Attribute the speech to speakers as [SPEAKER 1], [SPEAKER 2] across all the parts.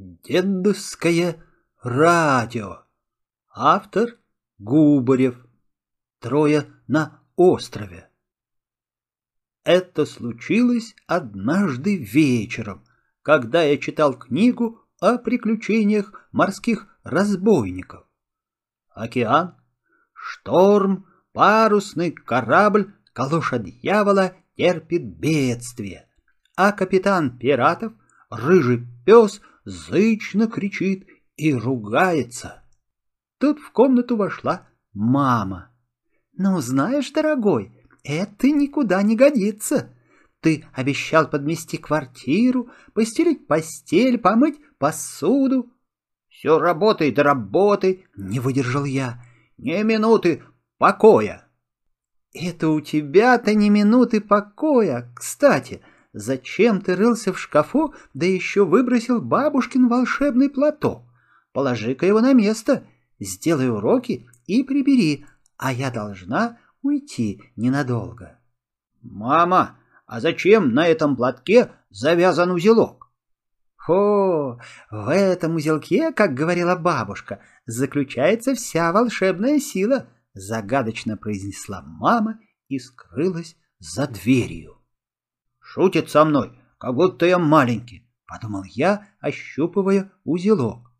[SPEAKER 1] Дедовское радио. Автор Губарев. Трое на острове. Это случилось однажды вечером, когда я читал книгу о приключениях морских разбойников. Океан, шторм, парусный корабль, калоша дьявола терпит бедствие, а капитан пиратов, рыжий пес, зычно кричит и ругается. Тут в комнату вошла мама. «Ну, знаешь, дорогой, это никуда не годится. Ты обещал подмести квартиру, постелить постель, помыть посуду. Все работай да работай, не выдержал я. Ни минуты покоя. Это у тебя-то ни минуты покоя. Кстати, — Зачем ты рылся в шкафу, да еще выбросил бабушкин волшебный платок? Положи-ка его на место, сделай уроки и прибери, а я должна уйти ненадолго. Мама, а зачем на этом платке завязан узелок? О, в этом узелке, как говорила бабушка, заключается вся волшебная сила, загадочно произнесла мама и скрылась за дверью. Шутит со мной, как будто я маленький, — подумал я, ощупывая узелок.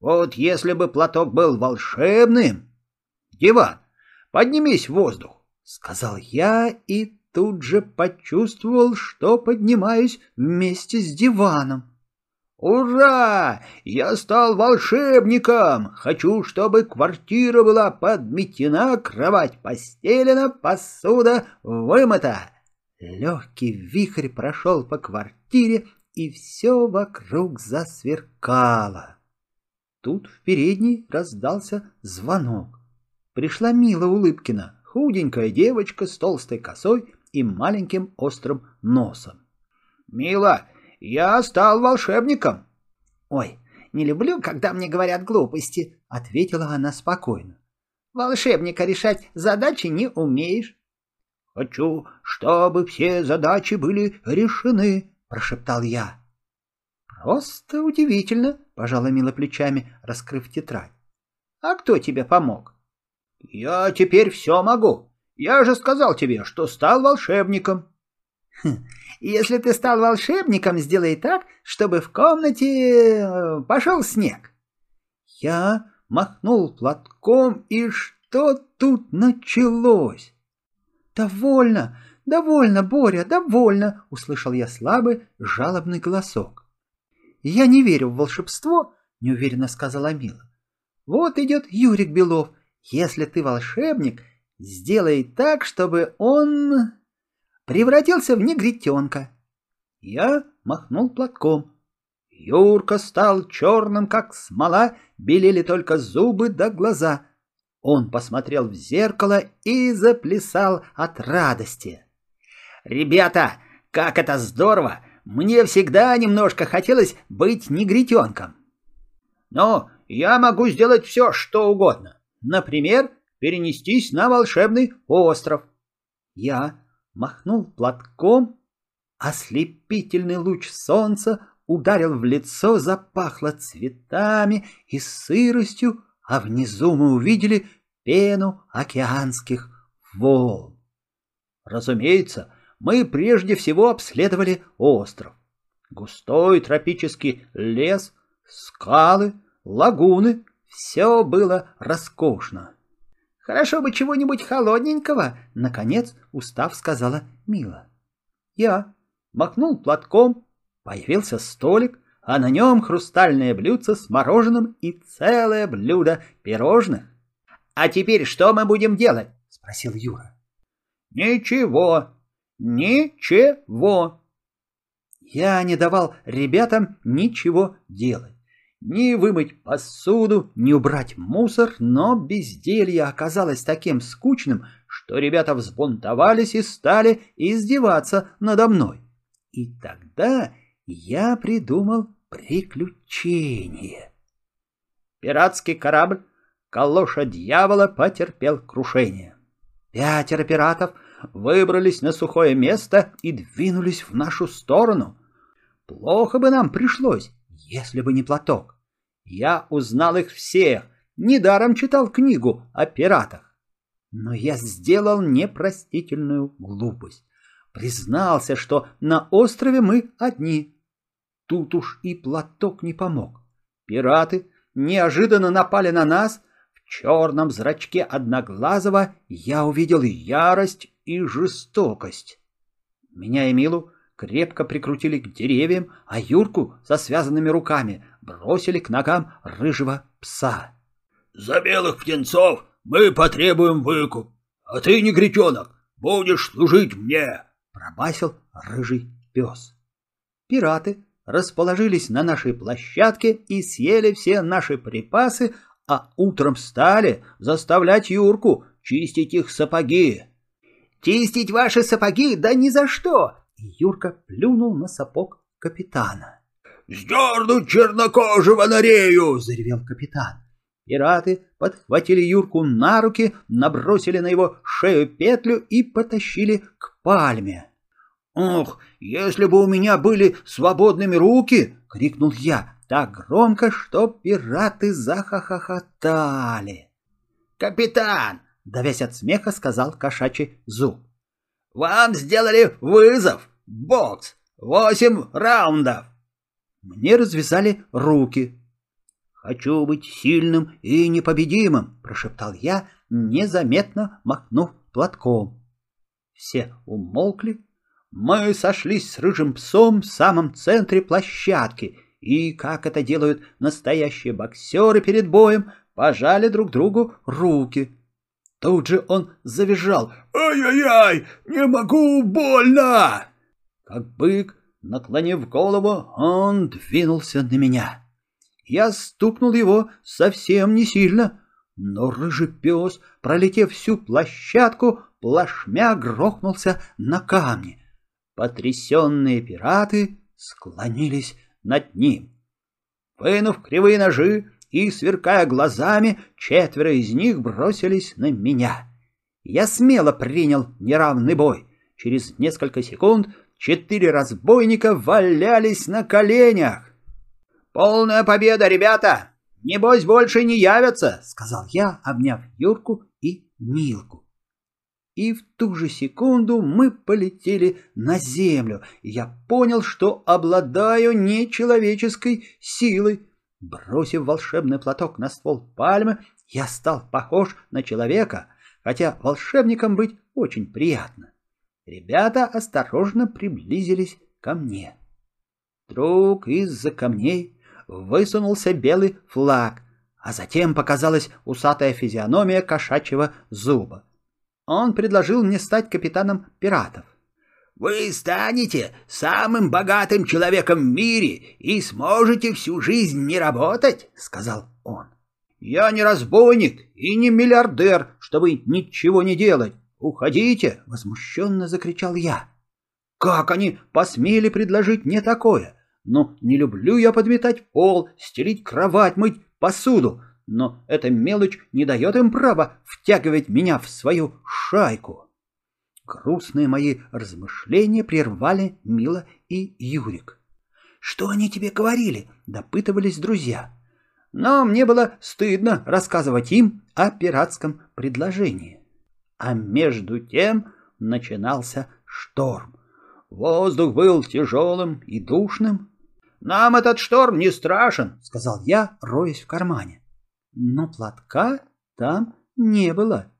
[SPEAKER 1] Вот если бы платок был волшебным... Диван, поднимись в воздух, — сказал я и тут же почувствовал, что поднимаюсь вместе с диваном. «Ура! Я стал волшебником! Хочу, чтобы квартира была подметена, кровать постелена, посуда вымыта!» Легкий вихрь прошел по квартире, и все вокруг засверкало. Тут в передней раздался звонок. Пришла Мила Улыбкина, худенькая девочка с толстой косой и маленьким острым носом. «Мила, я стал волшебником!» «Ой, не люблю, когда мне говорят глупости», — ответила она спокойно. «Волшебника решать задачи не умеешь. «Хочу, чтобы все задачи были решены», — прошептал я. «Просто удивительно», — пожала Мила плечами, раскрыв тетрадь. «А кто тебе помог?» «Я теперь все могу. Я же сказал тебе, что стал волшебником». Хм, «Если ты стал волшебником, сделай так, чтобы в комнате э, пошел снег». Я махнул платком, и что тут началось? «Довольно, довольно, Боря, довольно!» — услышал я слабый, жалобный голосок. «Я не верю в волшебство», — неуверенно сказала Мила. «Вот идет Юрик Белов. Если ты волшебник, сделай так, чтобы он превратился в негритенка». Я махнул платком. Юрка стал черным, как смола, белели только зубы да глаза — он посмотрел в зеркало и заплясал от радости. «Ребята, как это здорово! Мне всегда немножко хотелось быть негритенком». «Ну, я могу сделать все, что угодно. Например, перенестись на волшебный остров». Я махнул платком, ослепительный луч солнца ударил в лицо, запахло цветами и сыростью, а внизу мы увидели пену океанских волн. Разумеется, мы прежде всего обследовали остров. Густой тропический лес, скалы, лагуны — все было роскошно. «Хорошо бы чего-нибудь холодненького», — наконец, устав, сказала Мила. Я махнул платком, появился столик, а на нем хрустальное блюдце с мороженым и целое блюдо пирожных. «А теперь что мы будем делать?» — спросил Юра. «Ничего, ничего». Я не давал ребятам ничего делать. Ни вымыть посуду, ни убрать мусор, но безделье оказалось таким скучным, что ребята взбунтовались и стали издеваться надо мной. И тогда я придумал приключение. Пиратский корабль «Калоша дьявола» потерпел крушение. Пятеро пиратов выбрались на сухое место и двинулись в нашу сторону. Плохо бы нам пришлось, если бы не платок. Я узнал их всех, недаром читал книгу о пиратах. Но я сделал непростительную глупость. Признался, что на острове мы одни. Тут уж и платок не помог. Пираты неожиданно напали на нас. В черном зрачке Одноглазого я увидел ярость и жестокость. Меня и Милу крепко прикрутили к деревьям, а Юрку со связанными руками бросили к ногам рыжего пса.
[SPEAKER 2] — За белых птенцов мы потребуем выкуп, а ты, негритенок, будешь служить мне!
[SPEAKER 1] — пробасил рыжий пес. Пираты расположились на нашей площадке и съели все наши припасы, а утром стали заставлять Юрку чистить их сапоги. «Чистить ваши сапоги? Да ни за что! Юрка плюнул на сапог капитана.
[SPEAKER 2] «Сдернуть чернокожего на рею!» — заревел капитан.
[SPEAKER 1] Пираты подхватили Юрку на руки, набросили на его шею петлю и потащили к пальме. «Ох, если бы у меня были свободными руки!» — крикнул я так громко, что пираты захохотали. «Капитан!» — давясь от смеха, сказал кошачий зуб. «Вам сделали вызов! Бокс! Восемь раундов!» Мне развязали руки. «Хочу быть сильным и непобедимым», — прошептал я, незаметно махнув платком. Все умолкли. Мы сошлись с рыжим псом в самом центре площадки и, как это делают настоящие боксеры перед боем, пожали друг другу руки. Тут же он завизжал
[SPEAKER 2] «Ай-яй-яй! Не могу! Больно!»
[SPEAKER 1] Как бык, наклонив голову, он двинулся на меня. Я стукнул его совсем не сильно, но рыжий пес, пролетев всю площадку, плашмя грохнулся на камни. Потрясенные пираты склонились над ним. Вынув кривые ножи и, сверкая глазами, четверо из них бросились на меня. Я смело принял неравный бой. Через несколько секунд четыре разбойника валялись на коленях. «Полная победа, ребята! Небось, больше не явятся!» — сказал я, обняв Юрку и Милку. И в ту же секунду мы полетели на землю, и я понял, что обладаю нечеловеческой силой. Бросив волшебный платок на ствол пальмы, я стал похож на человека, хотя волшебником быть очень приятно. Ребята осторожно приблизились ко мне. Вдруг из-за камней высунулся белый флаг, а затем показалась усатая физиономия кошачьего зуба. Он предложил мне стать капитаном пиратов.
[SPEAKER 2] Вы станете самым богатым человеком в мире и сможете всю жизнь не работать, — сказал он.
[SPEAKER 1] Я не разбойник и не миллиардер, чтобы ничего не делать. Уходите, — возмущенно закричал я. Как они посмели предложить мне такое? Ну, не люблю я подметать пол, стелить кровать, мыть посуду, но эта мелочь не дает им права втягивать меня в свою шайку. Грустные мои размышления прервали Мила и Юрик. «Что они тебе говорили?» — допытывались друзья. Но мне было стыдно рассказывать им о пиратском предложении. А между тем начинался шторм. Воздух был тяжелым и душным. «Нам этот шторм не страшен», — сказал я, роясь в кармане. Но платка там не было.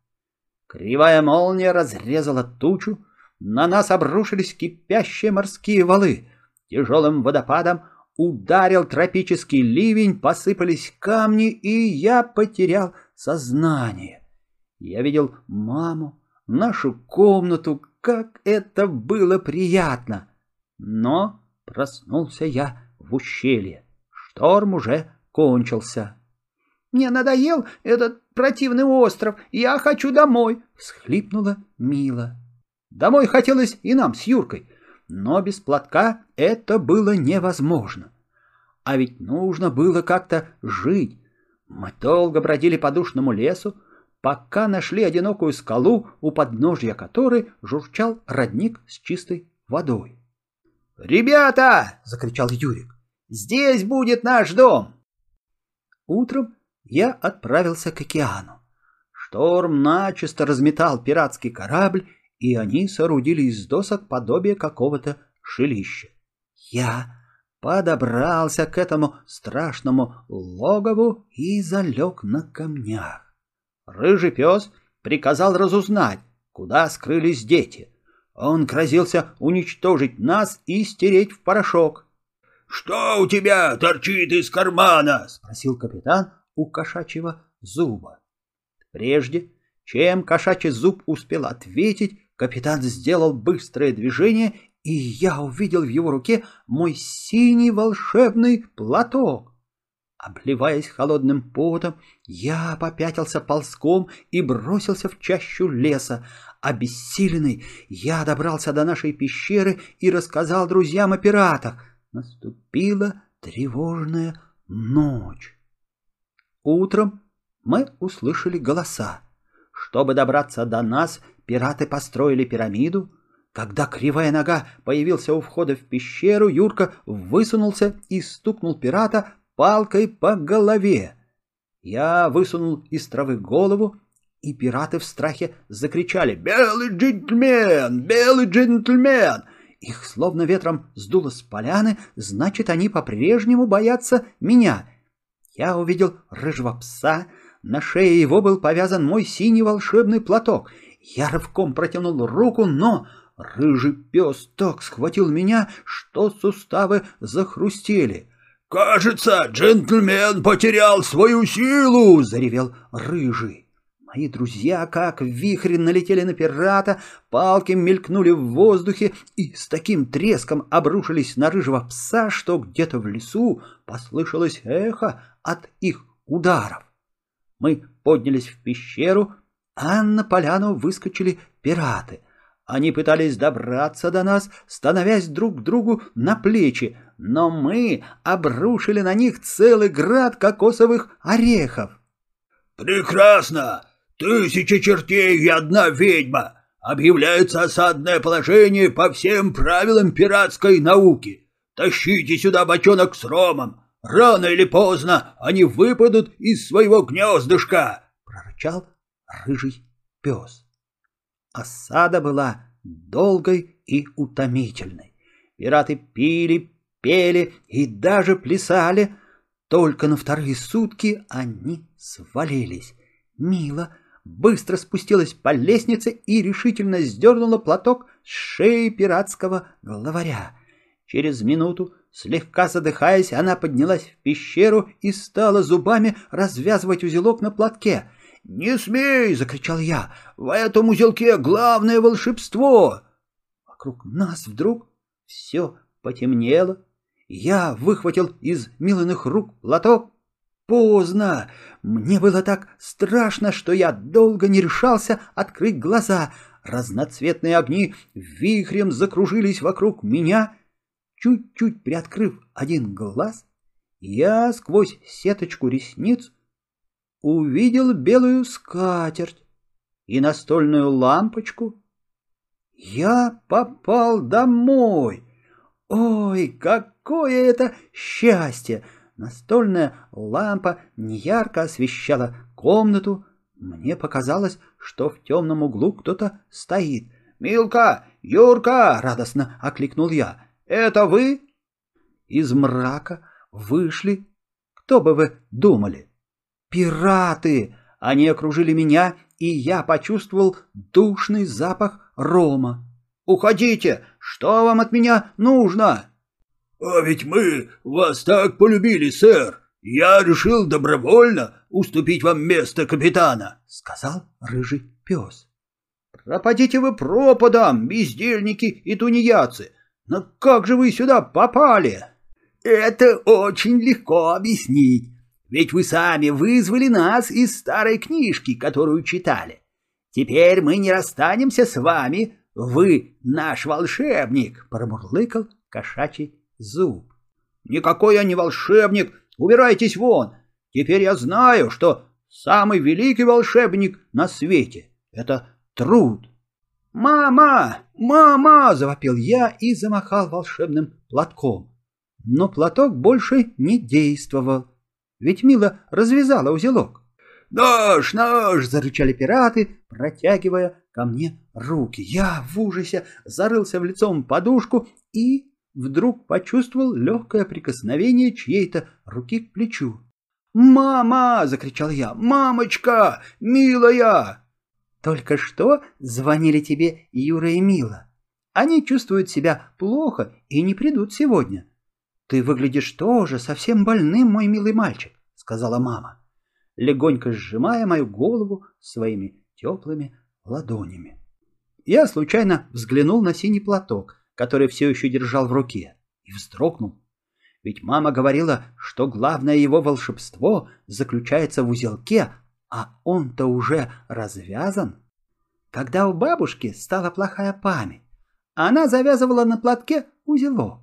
[SPEAKER 1] Кривая молния разрезала тучу, на нас обрушились кипящие морские валы. Тяжелым водопадом ударил тропический ливень, посыпались камни, и я потерял сознание. Я видел маму, нашу комнату, как это было приятно. Но проснулся я в ущелье. Шторм уже кончился. Мне надоел этот противный остров. Я хочу домой!» — всхлипнула Мила. Домой хотелось и нам с Юркой, но без платка это было невозможно. А ведь нужно было как-то жить. Мы долго бродили по душному лесу, пока нашли одинокую скалу, у подножья которой журчал родник с чистой водой. «Ребята!» — закричал Юрик.
[SPEAKER 2] Здесь будет наш дом.
[SPEAKER 1] Утром я отправился к океану. Шторм начисто разметал пиратский корабль, и они соорудили из досок подобие какого-то жилища. Я подобрался к этому страшному логову и залег на камнях. Рыжий пес приказал разузнать, куда скрылись дети. Он грозился уничтожить нас и стереть в порошок.
[SPEAKER 2] — Что у тебя торчит из кармана?
[SPEAKER 1] — спросил капитан у кошачьего зуба. Прежде, чем кошачий зуб успел ответить, капитан сделал быстрое движение и я увидел в его руке мой синий волшебный платок. Обливаясь холодным потом, я попятился ползком и бросился в чащу леса. Обессиленный, я добрался до нашей пещеры и рассказал друзьям о пиратах. Наступила тревожная ночь. Утром мы услышали голоса. Чтобы добраться до нас, пираты построили пирамиду, когда кривая нога появился у входа в пещеру, Юрка высунулся и стукнул пирата палкой по голове. Я высунул из травы голову, и пираты в страхе закричали «Белый джентльмен! Белый джентльмен!» Их словно ветром сдуло с поляны, значит, они по-прежнему боятся меня. Я увидел рыжего пса, на шее его был повязан мой синий волшебный платок. Я рывком протянул руку, но Рыжий пес так схватил меня, что суставы захрустели.
[SPEAKER 2] «Кажется, джентльмен потерял свою силу!» — заревел Рыжий.
[SPEAKER 1] Мои друзья, как в вихре, налетели на пирата, палки мелькнули в воздухе и с таким треском обрушились на рыжего пса, что где-то в лесу послышалось эхо от их ударов. Мы поднялись в пещеру, а на поляну выскочили пираты — они пытались добраться до нас, становясь друг к другу на плечи, но мы обрушили на них целый град кокосовых орехов.
[SPEAKER 2] «Прекрасно! Тысяча чертей и одна ведьма! Объявляется осадное положение по всем правилам пиратской науки! Тащите сюда бочонок с ромом! Рано или поздно они выпадут из своего гнездышка!»
[SPEAKER 1] — прорычал рыжий пес. Осада была долгой и утомительной. Пираты пили, пели и даже плясали. Только на вторые сутки они свалились. Мила быстро спустилась по лестнице и решительно сдернула платок с шеи пиратского главаря. Через минуту, слегка задыхаясь, она поднялась в пещеру и стала зубами развязывать узелок на платке — «Не смей!» — закричал я. «В этом узелке главное волшебство!» Вокруг нас вдруг все потемнело. Я выхватил из Миланых рук платок. Поздно! Мне было так страшно, что я долго не решался открыть глаза. Разноцветные огни вихрем закружились вокруг меня. Чуть-чуть приоткрыв один глаз, я сквозь сеточку ресниц увидел белую скатерть и настольную лампочку. Я попал домой. Ой, какое это счастье! Настольная лампа неярко освещала комнату. Мне показалось, что в темном углу кто-то стоит. «Милка! Юрка!» — радостно окликнул я. «Это вы?» Из мрака вышли. Кто бы вы думали? Пираты! Они окружили меня, и я почувствовал душный запах рома. «Уходите! Что вам от меня нужно?»
[SPEAKER 2] «А ведь мы вас так полюбили, сэр! Я решил добровольно уступить вам место капитана!» — сказал рыжий пес.
[SPEAKER 1] «Пропадите вы пропадом, бездельники и тунеядцы! Но как же вы сюда попали?»
[SPEAKER 2] «Это очень легко объяснить. Ведь вы сами вызвали нас из старой книжки, которую читали. Теперь мы не расстанемся с вами. Вы наш волшебник, — промурлыкал кошачий зуб.
[SPEAKER 1] Никакой я не волшебник. Убирайтесь вон. Теперь я знаю, что самый великий волшебник на свете — это труд. «Мама! Мама!» — завопил я и замахал волшебным платком. но платок больше не действовал. Ведь Мила развязала узелок.
[SPEAKER 2] «Нож, нож!»
[SPEAKER 1] — зарычали пираты, протягивая ко мне руки. Я в ужасе зарылся в лицом подушку и вдруг почувствовал легкое прикосновение чьей-то руки к плечу. «Мама!» — закричал я. «Мамочка! Милая!» «Только что звонили тебе Юра и Мила. Они чувствуют себя плохо и не придут сегодня. Ты выглядишь тоже совсем больным, мой милый мальчик», — сказала мама, легонько сжимая мою голову своими теплыми ладонями. Я случайно взглянул на синий платок, который все еще держал в руке, и вздрогнул. Ведь мама говорила, что главное его волшебство заключается в узелке, а он-то уже развязан. Когда у бабушки стала плохая память, она завязывала на платке узелок.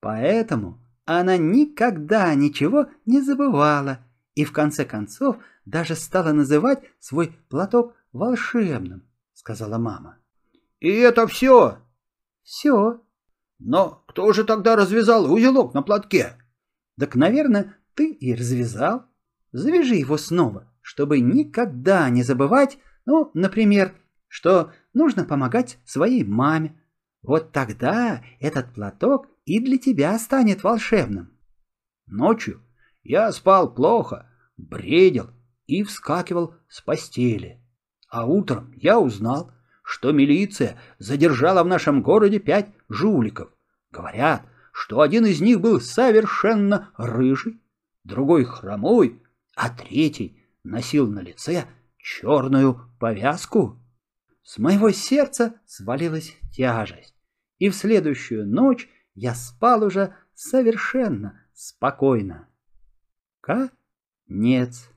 [SPEAKER 1] Поэтому она никогда ничего не забывала и в конце концов даже стала называть свой платок волшебным, сказала мама.
[SPEAKER 2] И это все?
[SPEAKER 1] Все.
[SPEAKER 2] Но кто же тогда развязал узелок на платке?
[SPEAKER 1] Так, наверное, ты и развязал. Завяжи его снова, чтобы никогда не забывать, ну, например, что нужно помогать своей маме. Вот тогда этот платок и для тебя станет волшебным.
[SPEAKER 2] Ночью я спал плохо, бредил и вскакивал с постели. А утром я узнал, что милиция задержала в нашем городе пять жуликов. Говорят, что один из них был совершенно рыжий, другой хромой, а третий носил на лице черную повязку.
[SPEAKER 1] С моего сердца свалилась тяжесть, и в следующую ночь я спал уже совершенно спокойно. Конец.